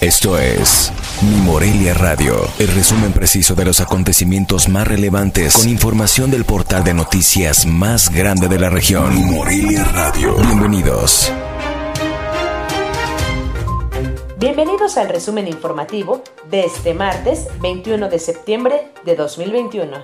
Esto es Mi Morelia Radio, el resumen preciso de los acontecimientos más relevantes con información del portal de noticias más grande de la región. Mi Morelia Radio. Bienvenidos. Bienvenidos al resumen informativo de este martes 21 de septiembre de 2021.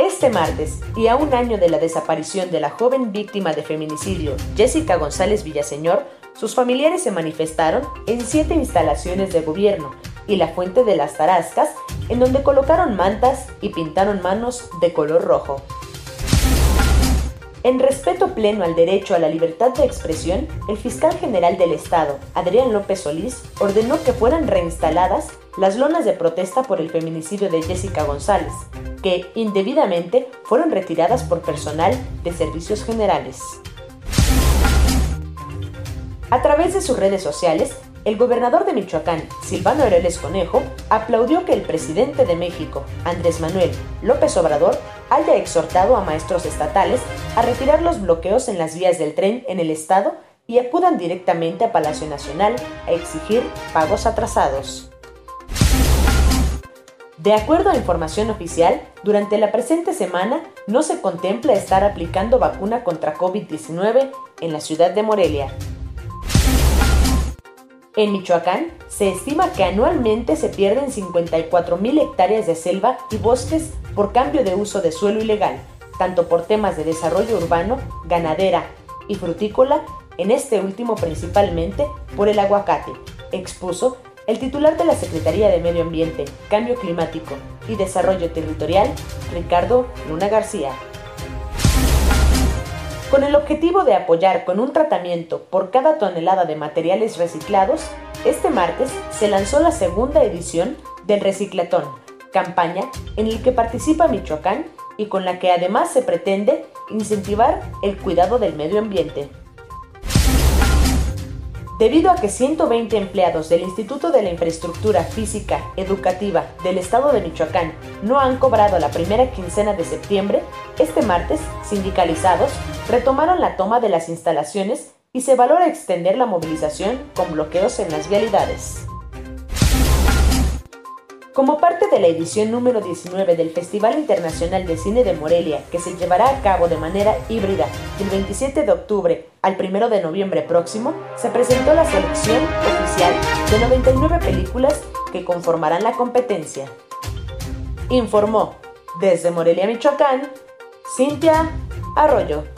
Este martes, y a un año de la desaparición de la joven víctima de feminicidio Jessica González Villaseñor, sus familiares se manifestaron en siete instalaciones de gobierno y la Fuente de las Tarascas, en donde colocaron mantas y pintaron manos de color rojo. En respeto pleno al derecho a la libertad de expresión, el fiscal general del Estado, Adrián López Solís, ordenó que fueran reinstaladas las lonas de protesta por el feminicidio de Jessica González, que indebidamente fueron retiradas por personal de servicios generales. A través de sus redes sociales, el gobernador de Michoacán, Silvano Aureoles Conejo, aplaudió que el presidente de México, Andrés Manuel López Obrador, haya exhortado a maestros estatales a retirar los bloqueos en las vías del tren en el estado y acudan directamente a Palacio Nacional a exigir pagos atrasados. De acuerdo a información oficial, durante la presente semana no se contempla estar aplicando vacuna contra COVID-19 en la ciudad de Morelia, en Michoacán, se estima que anualmente se pierden 54.000 hectáreas de selva y bosques por cambio de uso de suelo ilegal, tanto por temas de desarrollo urbano, ganadera y frutícola, en este último principalmente por el aguacate, expuso el titular de la Secretaría de Medio Ambiente, Cambio Climático y Desarrollo Territorial, Ricardo Luna García. Con el objetivo de apoyar con un tratamiento por cada tonelada de materiales reciclados, este martes se lanzó la segunda edición del Reciclatón, campaña en la que participa Michoacán y con la que además se pretende incentivar el cuidado del medio ambiente. Debido a que 120 empleados del Instituto de la Infraestructura Física Educativa del Estado de Michoacán no han cobrado la primera quincena de septiembre, este martes, sindicalizados retomaron la toma de las instalaciones y se valora extender la movilización con bloqueos en las vialidades. Como parte de la edición número 19 del Festival Internacional de Cine de Morelia, que se llevará a cabo de manera híbrida del 27 de octubre al 1 de noviembre próximo, se presentó la selección oficial de 99 películas que conformarán la competencia. Informó desde Morelia, Michoacán, Cintia Arroyo.